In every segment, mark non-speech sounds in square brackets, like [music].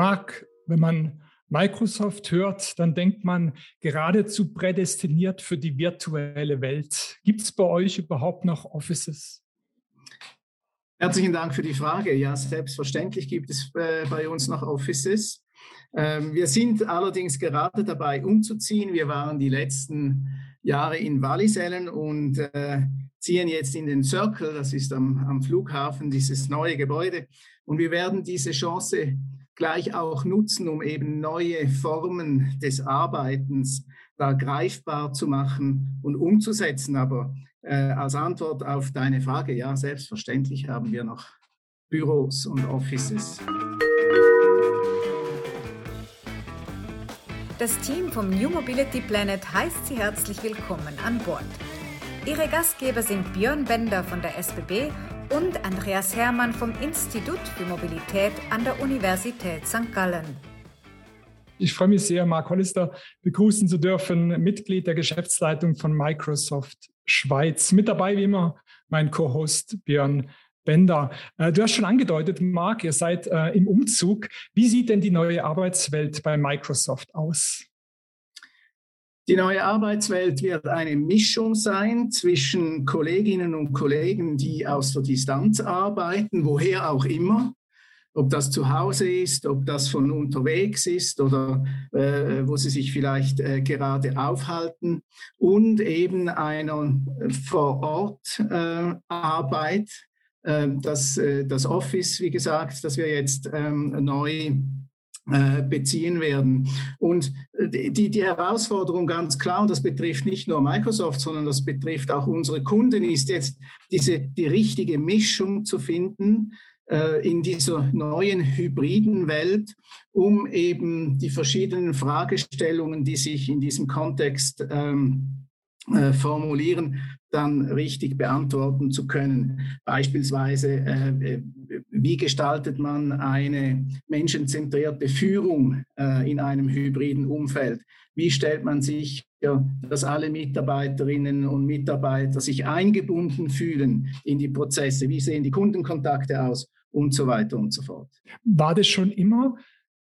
Marc, wenn man Microsoft hört, dann denkt man geradezu prädestiniert für die virtuelle Welt. Gibt es bei euch überhaupt noch Offices? Herzlichen Dank für die Frage. Ja, selbstverständlich gibt es äh, bei uns noch Offices. Ähm, wir sind allerdings gerade dabei, umzuziehen. Wir waren die letzten Jahre in Wallisellen und äh, ziehen jetzt in den Circle, das ist am, am Flughafen, dieses neue Gebäude. Und wir werden diese Chance gleich auch nutzen, um eben neue Formen des Arbeitens da greifbar zu machen und umzusetzen. Aber äh, als Antwort auf deine Frage, ja, selbstverständlich haben wir noch Büros und Offices. Das Team vom New Mobility Planet heißt Sie herzlich willkommen an Bord. Ihre Gastgeber sind Björn Bender von der SBB und Andreas Hermann vom Institut für Mobilität an der Universität St. Gallen. Ich freue mich sehr, Mark Hollister begrüßen zu dürfen, Mitglied der Geschäftsleitung von Microsoft Schweiz. Mit dabei wie immer mein Co-Host Björn Bender. Äh, du hast schon angedeutet, Marc, ihr seid äh, im Umzug. Wie sieht denn die neue Arbeitswelt bei Microsoft aus? Die neue Arbeitswelt wird eine Mischung sein zwischen Kolleginnen und Kollegen, die aus der Distanz arbeiten, woher auch immer, ob das zu Hause ist, ob das von unterwegs ist oder äh, wo sie sich vielleicht äh, gerade aufhalten. Und eben einer Vor-Ort-Arbeit, äh, ähm, das, äh, das Office, wie gesagt, das wir jetzt ähm, neu äh, beziehen werden. Und äh, die, die Herausforderung ganz klar, und das betrifft nicht nur Microsoft, sondern das betrifft auch unsere Kunden, ist jetzt diese, die richtige Mischung zu finden in dieser neuen hybriden Welt, um eben die verschiedenen Fragestellungen, die sich in diesem Kontext ähm, äh, formulieren, dann richtig beantworten zu können. Beispielsweise, äh, äh, wie gestaltet man eine menschenzentrierte Führung äh, in einem hybriden Umfeld? Wie stellt man sich, dass alle Mitarbeiterinnen und Mitarbeiter sich eingebunden fühlen in die Prozesse? Wie sehen die Kundenkontakte aus? Und so weiter und so fort. War das schon immer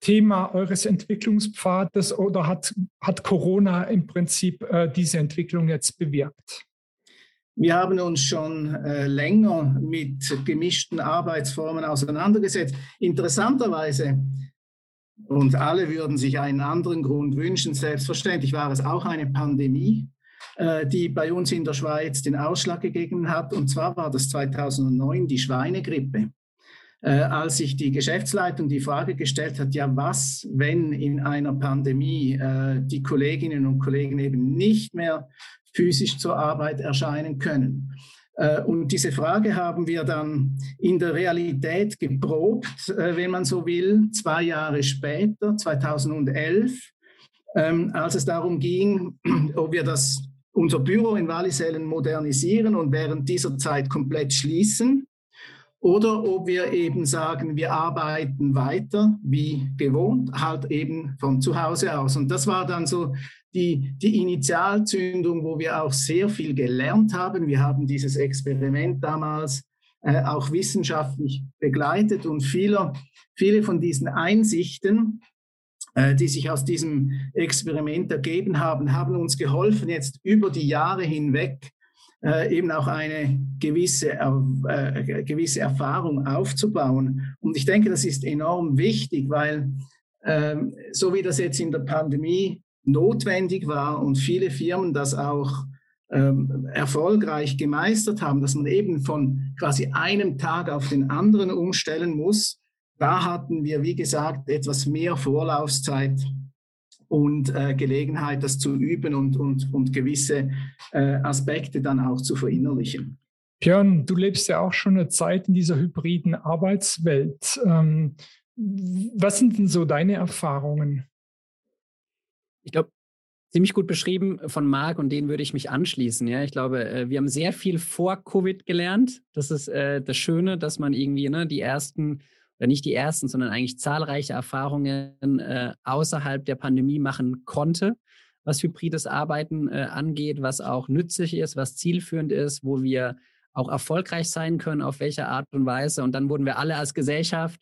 Thema eures Entwicklungspfades oder hat, hat Corona im Prinzip äh, diese Entwicklung jetzt bewirkt? Wir haben uns schon äh, länger mit gemischten Arbeitsformen auseinandergesetzt. Interessanterweise, und alle würden sich einen anderen Grund wünschen, selbstverständlich war es auch eine Pandemie, äh, die bei uns in der Schweiz den Ausschlag gegeben hat. Und zwar war das 2009 die Schweinegrippe als sich die Geschäftsleitung die Frage gestellt hat, ja, was, wenn in einer Pandemie äh, die Kolleginnen und Kollegen eben nicht mehr physisch zur Arbeit erscheinen können. Äh, und diese Frage haben wir dann in der Realität geprobt, äh, wenn man so will, zwei Jahre später, 2011, ähm, als es darum ging, [clears throat] ob wir das, unser Büro in Wallisellen modernisieren und während dieser Zeit komplett schließen oder ob wir eben sagen, wir arbeiten weiter wie gewohnt, halt eben von zu Hause aus. Und das war dann so die, die Initialzündung, wo wir auch sehr viel gelernt haben. Wir haben dieses Experiment damals äh, auch wissenschaftlich begleitet und viele, viele von diesen Einsichten, äh, die sich aus diesem Experiment ergeben haben, haben uns geholfen, jetzt über die Jahre hinweg äh, eben auch eine gewisse, äh, gewisse Erfahrung aufzubauen. Und ich denke, das ist enorm wichtig, weil ähm, so wie das jetzt in der Pandemie notwendig war und viele Firmen das auch ähm, erfolgreich gemeistert haben, dass man eben von quasi einem Tag auf den anderen umstellen muss, da hatten wir, wie gesagt, etwas mehr Vorlaufzeit und äh, Gelegenheit, das zu üben und, und, und gewisse äh, Aspekte dann auch zu verinnerlichen. Björn, du lebst ja auch schon eine Zeit in dieser hybriden Arbeitswelt. Ähm, was sind denn so deine Erfahrungen? Ich glaube, ziemlich gut beschrieben von Marc und denen würde ich mich anschließen. Ja, ich glaube, äh, wir haben sehr viel vor Covid gelernt. Das ist äh, das Schöne, dass man irgendwie ne, die ersten oder nicht die ersten, sondern eigentlich zahlreiche Erfahrungen äh, außerhalb der Pandemie machen konnte, was hybrides Arbeiten äh, angeht, was auch nützlich ist, was zielführend ist, wo wir auch erfolgreich sein können, auf welche Art und Weise. Und dann wurden wir alle als Gesellschaft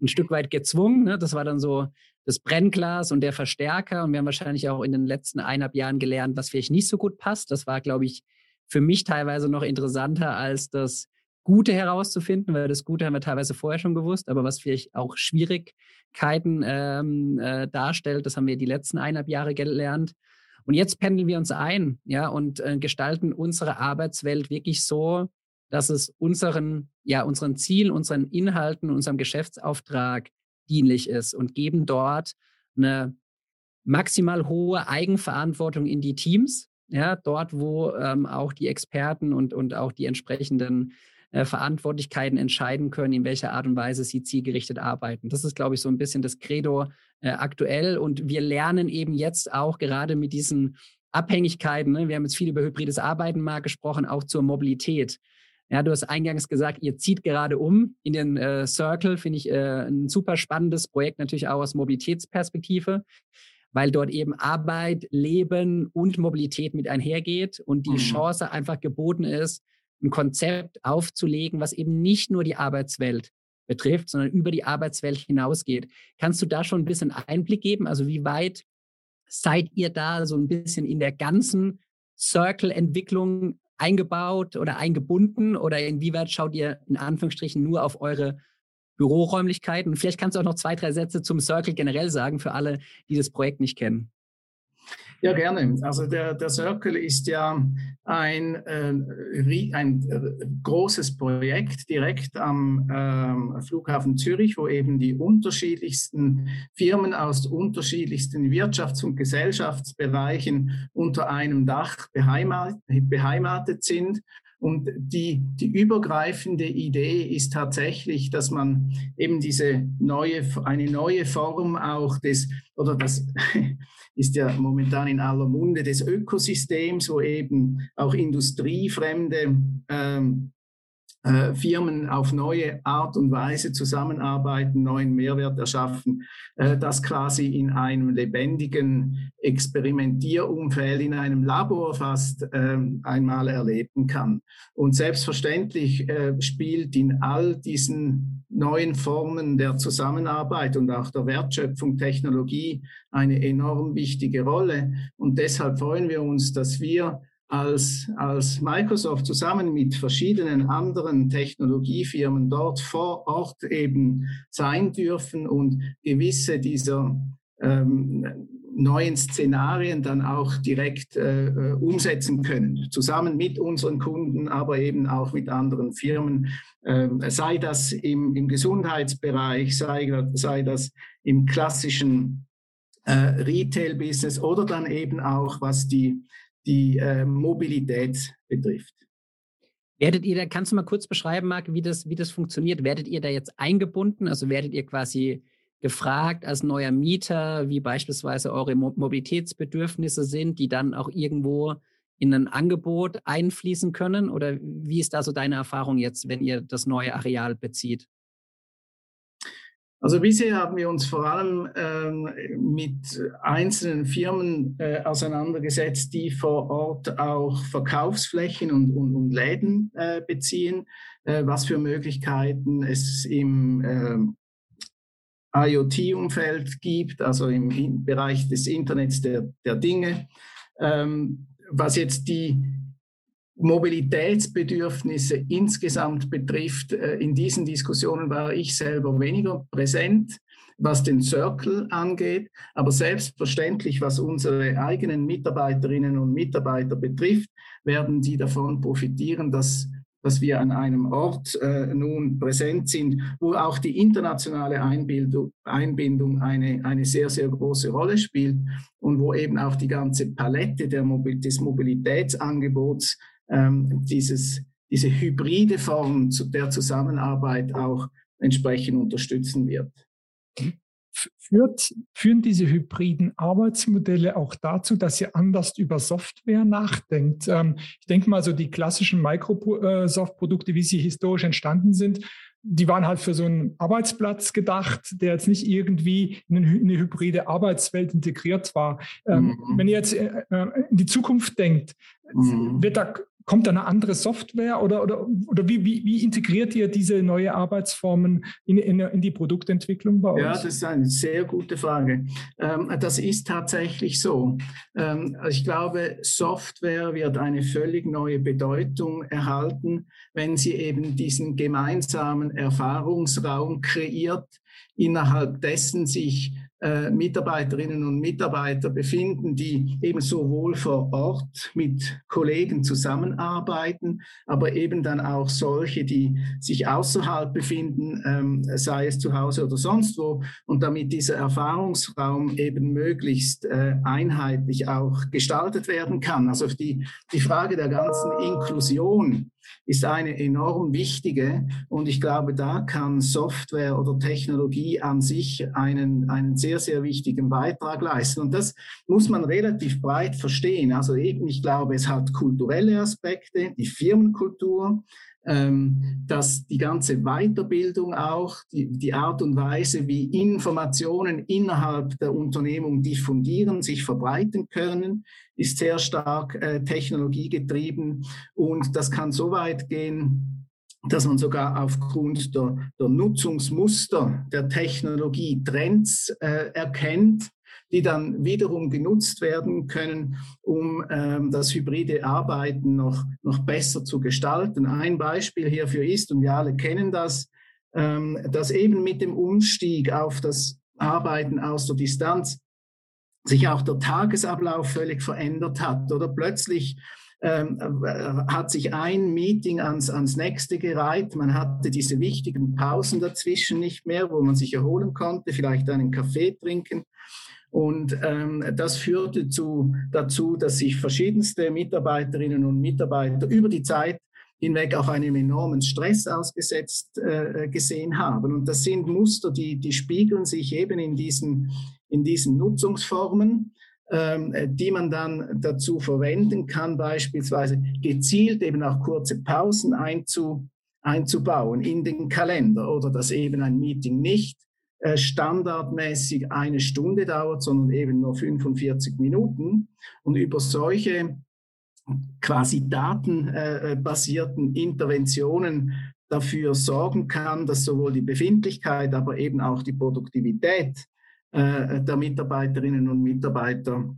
ein Stück weit gezwungen. Ne? Das war dann so das Brennglas und der Verstärker. Und wir haben wahrscheinlich auch in den letzten eineinhalb Jahren gelernt, was vielleicht nicht so gut passt. Das war, glaube ich, für mich teilweise noch interessanter als das Gute herauszufinden, weil das Gute haben wir teilweise vorher schon gewusst, aber was vielleicht auch Schwierigkeiten ähm, äh, darstellt, das haben wir die letzten eineinhalb Jahre gelernt. Und jetzt pendeln wir uns ein, ja, und äh, gestalten unsere Arbeitswelt wirklich so, dass es unseren, ja, unseren Zielen, unseren Inhalten, unserem Geschäftsauftrag dienlich ist und geben dort eine maximal hohe Eigenverantwortung in die Teams, ja, dort, wo ähm, auch die Experten und, und auch die entsprechenden äh, Verantwortlichkeiten entscheiden können, in welcher Art und Weise sie zielgerichtet arbeiten. Das ist, glaube ich, so ein bisschen das Credo äh, aktuell. Und wir lernen eben jetzt auch gerade mit diesen Abhängigkeiten, ne, wir haben jetzt viel über hybrides Arbeiten mal gesprochen, auch zur Mobilität. Ja, du hast eingangs gesagt, ihr zieht gerade um in den äh, Circle, finde ich äh, ein super spannendes Projekt, natürlich auch aus Mobilitätsperspektive, weil dort eben Arbeit, Leben und Mobilität mit einhergeht und die mhm. Chance einfach geboten ist, ein Konzept aufzulegen, was eben nicht nur die Arbeitswelt betrifft, sondern über die Arbeitswelt hinausgeht. Kannst du da schon ein bisschen Einblick geben? Also wie weit seid ihr da so ein bisschen in der ganzen Circle-Entwicklung eingebaut oder eingebunden oder inwieweit schaut ihr in Anführungsstrichen nur auf eure Büroräumlichkeiten? vielleicht kannst du auch noch zwei, drei Sätze zum Circle generell sagen für alle, die das Projekt nicht kennen. Ja, gerne. Also der, der Circle ist ja ein, äh, ein äh, großes Projekt direkt am äh, Flughafen Zürich, wo eben die unterschiedlichsten Firmen aus unterschiedlichsten Wirtschafts- und Gesellschaftsbereichen unter einem Dach beheimatet, beheimatet sind. Und die, die übergreifende Idee ist tatsächlich, dass man eben diese neue, eine neue Form auch des, oder das, [laughs] ist ja momentan in aller Munde des Ökosystems, wo eben auch industriefremde ähm, äh, Firmen auf neue Art und Weise zusammenarbeiten, neuen Mehrwert erschaffen, äh, das quasi in einem lebendigen Experimentierumfeld, in einem Labor fast äh, einmal erleben kann. Und selbstverständlich äh, spielt in all diesen neuen Formen der Zusammenarbeit und auch der Wertschöpfung Technologie eine enorm wichtige Rolle. Und deshalb freuen wir uns, dass wir als, als Microsoft zusammen mit verschiedenen anderen Technologiefirmen dort vor Ort eben sein dürfen und gewisse dieser ähm, neuen Szenarien dann auch direkt äh, äh umsetzen können, zusammen mit unseren Kunden, aber eben auch mit anderen Firmen, äh, sei das im, im Gesundheitsbereich, sei, sei das im klassischen äh, Retail-Business oder dann eben auch, was die die äh, Mobilität betrifft. Werdet ihr da, kannst du mal kurz beschreiben, Marc, wie das, wie das funktioniert? Werdet ihr da jetzt eingebunden? Also werdet ihr quasi gefragt als neuer Mieter, wie beispielsweise eure Mobilitätsbedürfnisse sind, die dann auch irgendwo in ein Angebot einfließen können? Oder wie ist da so deine Erfahrung jetzt, wenn ihr das neue Areal bezieht? Also bisher haben wir uns vor allem ähm, mit einzelnen Firmen äh, auseinandergesetzt, die vor Ort auch Verkaufsflächen und, und, und Läden äh, beziehen, äh, was für Möglichkeiten es im ähm, IoT-Umfeld gibt, also im, im, Bereich des Internets der, der Dinge. Ähm, was jetzt die Mobilitätsbedürfnisse insgesamt betrifft, äh, in diesen Diskussionen war ich selber weniger präsent, was den Circle angeht. Aber selbstverständlich, was unsere eigenen Mitarbeiterinnen und Mitarbeiter betrifft, werden die davon profitieren, dass dass wir an einem Ort äh, nun präsent sind, wo auch die internationale Einbildung, Einbindung eine, eine sehr, sehr große Rolle spielt und wo eben auch die ganze Palette der des Mobilitätsangebots ähm, dieses, diese hybride Form der Zusammenarbeit auch entsprechend unterstützen wird. Führt, führen diese hybriden Arbeitsmodelle auch dazu, dass ihr anders über Software nachdenkt? Ähm, ich denke mal, so die klassischen Microsoft-Produkte, wie sie historisch entstanden sind, die waren halt für so einen Arbeitsplatz gedacht, der jetzt nicht irgendwie in eine hybride Arbeitswelt integriert war. Ähm, mhm. Wenn ihr jetzt äh, äh, in die Zukunft denkt, mhm. wird da kommt eine andere Software oder, oder, oder wie, wie, wie integriert ihr diese neue Arbeitsformen in, in, in, die Produktentwicklung bei euch? Ja, das ist eine sehr gute Frage. Ähm, das ist tatsächlich so. Ähm, ich glaube, Software wird eine völlig neue Bedeutung erhalten, wenn sie eben diesen gemeinsamen Erfahrungsraum kreiert, innerhalb dessen sich Mitarbeiterinnen und Mitarbeiter befinden, die eben sowohl vor Ort mit Kollegen zusammenarbeiten, aber eben dann auch solche, die sich außerhalb befinden, ähm, sei es zu Hause oder sonst wo, und damit dieser Erfahrungsraum eben möglichst äh, einheitlich auch gestaltet werden kann. Also die, die Frage der ganzen Inklusion ist eine enorm wichtige und ich glaube, da kann Software oder Technologie an sich einen, einen sehr, sehr wichtigen Beitrag leisten. Und das muss man relativ breit verstehen. Also eben, ich glaube, es hat kulturelle Aspekte, die Firmenkultur, ähm, dass die ganze Weiterbildung auch, die, die Art und Weise, wie Informationen innerhalb der Unternehmung diffundieren, sich verbreiten können, ist sehr stark äh, technologiegetrieben. Und das kann so weit gehen, dass man sogar aufgrund der, der Nutzungsmuster der Technologie Trends äh, erkennt die dann wiederum genutzt werden können, um ähm, das hybride Arbeiten noch, noch besser zu gestalten. Ein Beispiel hierfür ist, und wir alle kennen das, ähm, dass eben mit dem Umstieg auf das Arbeiten aus der Distanz sich auch der Tagesablauf völlig verändert hat oder plötzlich ähm, hat sich ein Meeting ans, ans nächste gereiht. Man hatte diese wichtigen Pausen dazwischen nicht mehr, wo man sich erholen konnte, vielleicht einen Kaffee trinken. Und ähm, das führte zu, dazu, dass sich verschiedenste Mitarbeiterinnen und Mitarbeiter über die Zeit hinweg auch einem enormen Stress ausgesetzt äh, gesehen haben. Und das sind Muster, die, die spiegeln sich eben in diesen, in diesen Nutzungsformen, ähm, die man dann dazu verwenden kann, beispielsweise gezielt eben auch kurze Pausen einzu, einzubauen in den Kalender oder dass eben ein Meeting nicht standardmäßig eine Stunde dauert, sondern eben nur 45 Minuten. Und über solche quasi datenbasierten Interventionen dafür sorgen kann, dass sowohl die Befindlichkeit, aber eben auch die Produktivität äh, der Mitarbeiterinnen und Mitarbeiter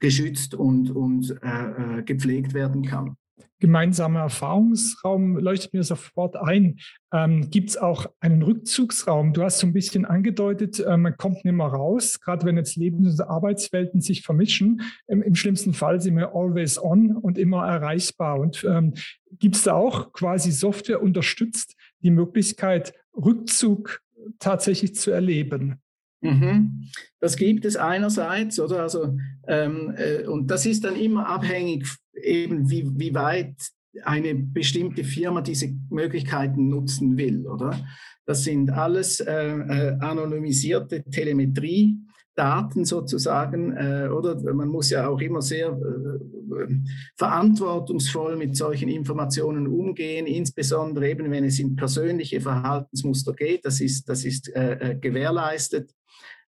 geschützt und, und äh, gepflegt werden kann gemeinsamer Erfahrungsraum leuchtet mir sofort ein. Ähm, Gibt es auch einen Rückzugsraum? Du hast so ein bisschen angedeutet, äh, man kommt nicht mehr raus, gerade wenn jetzt Lebens- und Arbeitswelten sich vermischen. Im, Im, schlimmsten Fall sind wir always on und immer erreichbar. Und ähm, gibt es da auch quasi Software unterstützt die Möglichkeit, Rückzug tatsächlich zu erleben? Mhm. Das gibt es einerseits, oder? Also, ähm, äh, und das ist dann immer abhängig, eben wie, wie weit eine bestimmte Firma diese Möglichkeiten nutzen will, oder? Das sind alles äh, äh, anonymisierte Telemetrie. Daten sozusagen, äh, oder man muss ja auch immer sehr äh, verantwortungsvoll mit solchen Informationen umgehen, insbesondere eben wenn es in persönliche Verhaltensmuster geht, das ist, das ist äh, äh gewährleistet.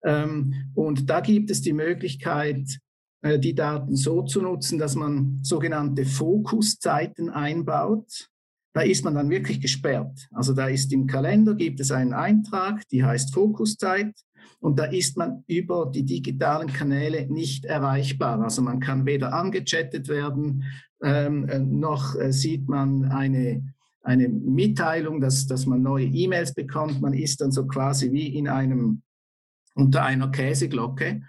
Ähm, und da gibt es die Möglichkeit, äh, die Daten so zu nutzen, dass man sogenannte Fokuszeiten einbaut. Da ist man dann wirklich gesperrt. Also da ist im Kalender, gibt es einen Eintrag, die heißt Fokuszeit. Und da ist man über die digitalen Kanäle nicht erreichbar. Also man kann weder angechattet werden, ähm, äh, noch äh, sieht man eine, eine Mitteilung, dass, dass man neue E-Mails bekommt. Man ist dann so quasi wie in einem unter einer Käseglocke.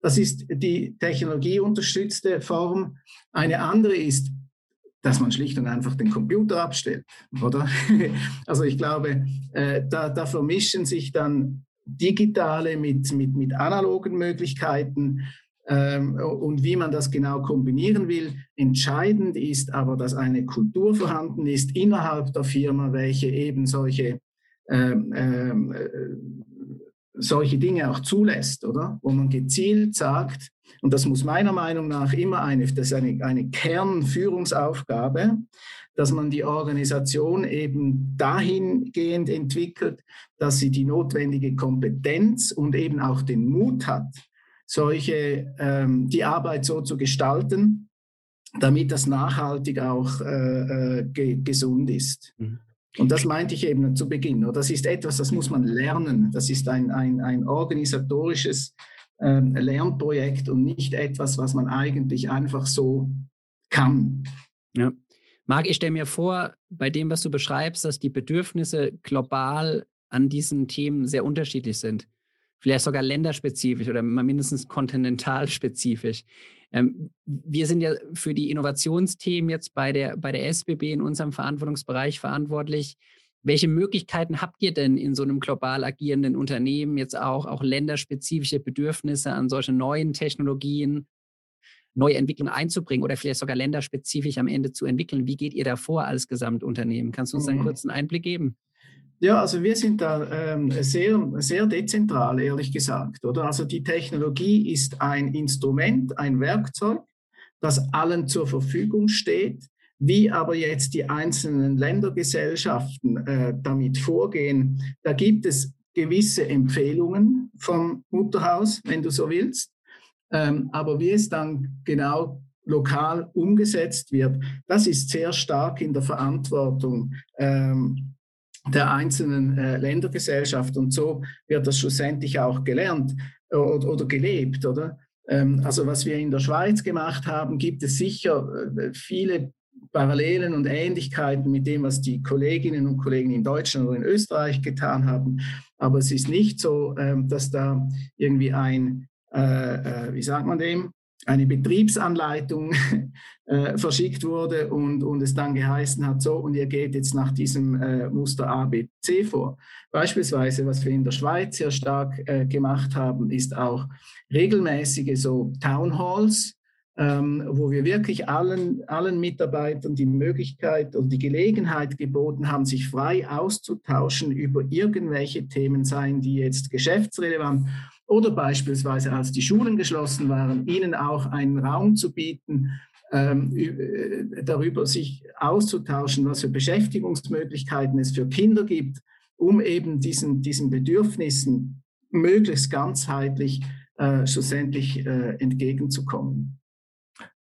Das ist die technologieunterstützte Form. Eine andere ist, dass man schlicht und einfach den Computer abstellt, oder? [laughs] Also ich glaube, äh, da, da vermischen sich dann digitale mit, mit, mit analogen Möglichkeiten ähm, und wie man das genau kombinieren will. Entscheidend ist aber, dass eine Kultur vorhanden ist innerhalb der Firma, welche eben solche ähm, ähm, äh, solche Dinge auch zulässt, oder? Wo man gezielt sagt, und das muss meiner Meinung nach immer eine, das ist eine, eine Kernführungsaufgabe, dass man die Organisation eben dahingehend entwickelt, dass sie die notwendige Kompetenz und eben auch den Mut hat, solche, ähm, die Arbeit so zu gestalten, damit das nachhaltig auch äh, äh, ge gesund ist. Mhm. Und das meinte ich eben zu Beginn. Das ist etwas, das muss man lernen. Das ist ein, ein, ein organisatorisches ähm, Lernprojekt und nicht etwas, was man eigentlich einfach so kann. Ja. Marc, ich stelle mir vor, bei dem, was du beschreibst, dass die Bedürfnisse global an diesen Themen sehr unterschiedlich sind. Vielleicht sogar länderspezifisch oder mindestens kontinentalspezifisch. Ähm, wir sind ja für die Innovationsthemen jetzt bei der, bei der SBB in unserem Verantwortungsbereich verantwortlich. Welche Möglichkeiten habt ihr denn in so einem global agierenden Unternehmen jetzt auch, auch länderspezifische Bedürfnisse an solche neuen Technologien, neue Entwicklungen einzubringen oder vielleicht sogar länderspezifisch am Ende zu entwickeln? Wie geht ihr da vor als Gesamtunternehmen? Kannst du uns einen mhm. kurzen Einblick geben? Ja, also wir sind da ähm, sehr, sehr dezentral, ehrlich gesagt. Oder? Also die Technologie ist ein Instrument, ein Werkzeug, das allen zur Verfügung steht. Wie aber jetzt die einzelnen Ländergesellschaften äh, damit vorgehen, da gibt es gewisse Empfehlungen vom Mutterhaus, wenn du so willst. Ähm, aber wie es dann genau lokal umgesetzt wird, das ist sehr stark in der Verantwortung ähm, der einzelnen äh, Ländergesellschaft. Und so wird das schlussendlich auch gelernt oder, oder gelebt, oder? Ähm, also was wir in der Schweiz gemacht haben, gibt es sicher äh, viele Parallelen und Ähnlichkeiten mit dem, was die Kolleginnen und Kollegen in Deutschland oder in Österreich getan haben. Aber es ist nicht so, ähm, dass da irgendwie ein, äh, äh, wie sagt man dem, eine Betriebsanleitung [laughs] äh, verschickt wurde und, und es dann geheißen hat, so, und ihr geht jetzt nach diesem äh, Muster A, B, C vor. Beispielsweise, was wir in der Schweiz sehr stark äh, gemacht haben, ist auch regelmäßige so Town Halls, ähm, wo wir wirklich allen, allen Mitarbeitern die Möglichkeit und die Gelegenheit geboten haben, sich frei auszutauschen über irgendwelche Themen, seien die jetzt geschäftsrelevant oder beispielsweise, als die Schulen geschlossen waren, ihnen auch einen Raum zu bieten, ähm, äh, darüber sich auszutauschen, was für Beschäftigungsmöglichkeiten es für Kinder gibt, um eben diesen, diesen Bedürfnissen möglichst ganzheitlich äh, schlussendlich äh, entgegenzukommen.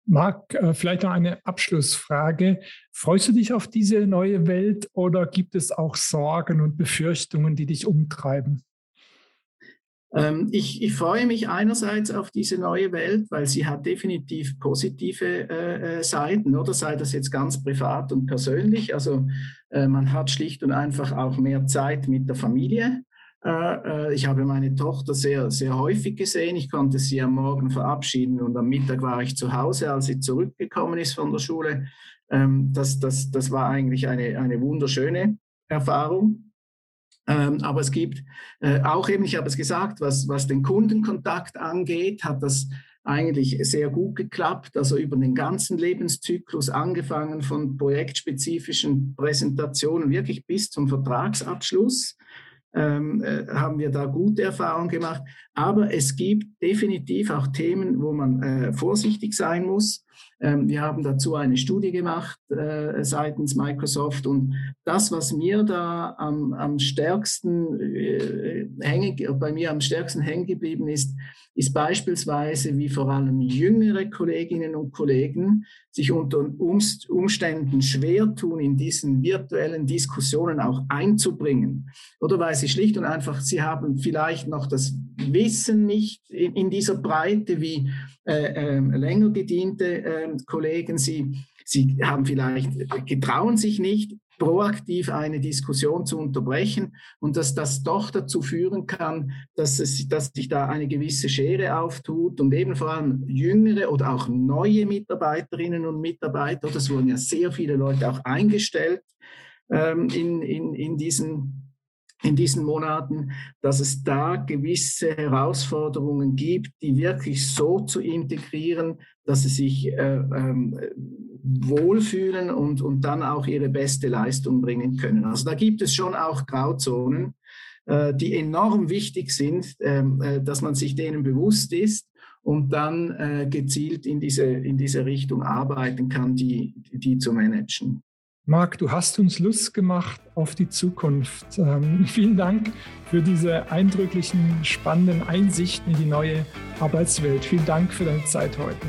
Marc, äh, vielleicht noch eine Abschlussfrage. Freust du dich auf diese neue Welt oder gibt es auch Sorgen und Befürchtungen, die dich umtreiben? Ähm, ich, ich, freue mich einerseits auf diese neue Welt, weil sie hat definitiv positive äh, äh, Seiten, oder sei das jetzt ganz privat und persönlich. Also äh, man hat schlicht und einfach auch mehr Zeit mit der Familie. Äh, äh, ich habe meine Tochter sehr, sehr häufig gesehen. Ich konnte sie am Morgen verabschieden und am Mittag war ich zu Hause, als sie zurückgekommen ist von der Schule. Ähm, das, das, das war eigentlich eine, eine wunderschöne Erfahrung. Ähm, aber es gibt äh, auch eben, ich habe es gesagt, was, was den Kundenkontakt angeht, hat das eigentlich sehr gut geklappt. Also über den ganzen Lebenszyklus, angefangen von projektspezifischen Präsentationen, wirklich bis zum Vertragsabschluss, ähm, äh, haben wir da gute Erfahrungen gemacht. Aber es gibt definitiv auch Themen, wo man äh, vorsichtig sein muss. Ähm, wir haben dazu eine Studie gemacht äh, seitens Microsoft und das, was mir da am, am stärksten äh, hängen, bei mir am stärksten hängen geblieben ist, ist beispielsweise, wie vor allem jüngere Kolleginnen und Kollegen sich unter Umständen schwer tun, in diesen virtuellen Diskussionen auch einzubringen. Oder weil sie schlicht und einfach, sie haben vielleicht noch das Wissen nicht in, in dieser Breite wie äh, äh, länger gediente äh, Kollegen. Sie, sie haben vielleicht, getrauen sich nicht, proaktiv eine Diskussion zu unterbrechen und dass das doch dazu führen kann, dass, es, dass sich da eine gewisse Schere auftut und eben vor allem jüngere oder auch neue Mitarbeiterinnen und Mitarbeiter, das wurden ja sehr viele Leute auch eingestellt ähm, in, in, in diesen in diesen Monaten, dass es da gewisse Herausforderungen gibt, die wirklich so zu integrieren, dass sie sich äh, ähm, wohlfühlen und, und dann auch ihre beste Leistung bringen können. Also da gibt es schon auch Grauzonen, äh, die enorm wichtig sind, ähm, äh, dass man sich denen bewusst ist und dann äh, gezielt in diese, in diese Richtung arbeiten kann, die, die zu managen. Marc, du hast uns Lust gemacht auf die Zukunft. Ähm, [laughs] vielen Dank für diese eindrücklichen, spannenden Einsichten in die neue Arbeitswelt. Vielen Dank für deine Zeit heute.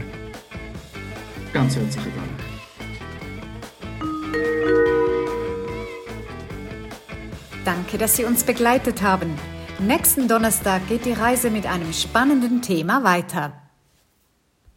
Ganz herzlichen Dank. Danke, dass Sie uns begleitet haben. Nächsten Donnerstag geht die Reise mit einem spannenden Thema weiter.